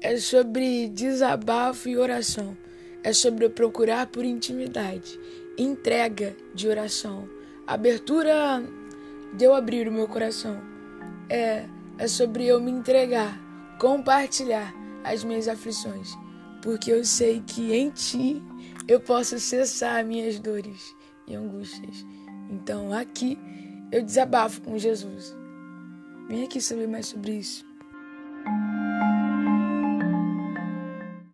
é sobre desabafo e oração. É sobre procurar por intimidade, entrega de oração, abertura de eu abrir o meu coração. É, é sobre eu me entregar, compartilhar as minhas aflições, porque eu sei que em Ti eu posso cessar minhas dores e angústias. Então aqui eu desabafo com Jesus. Vem aqui saber mais sobre isso.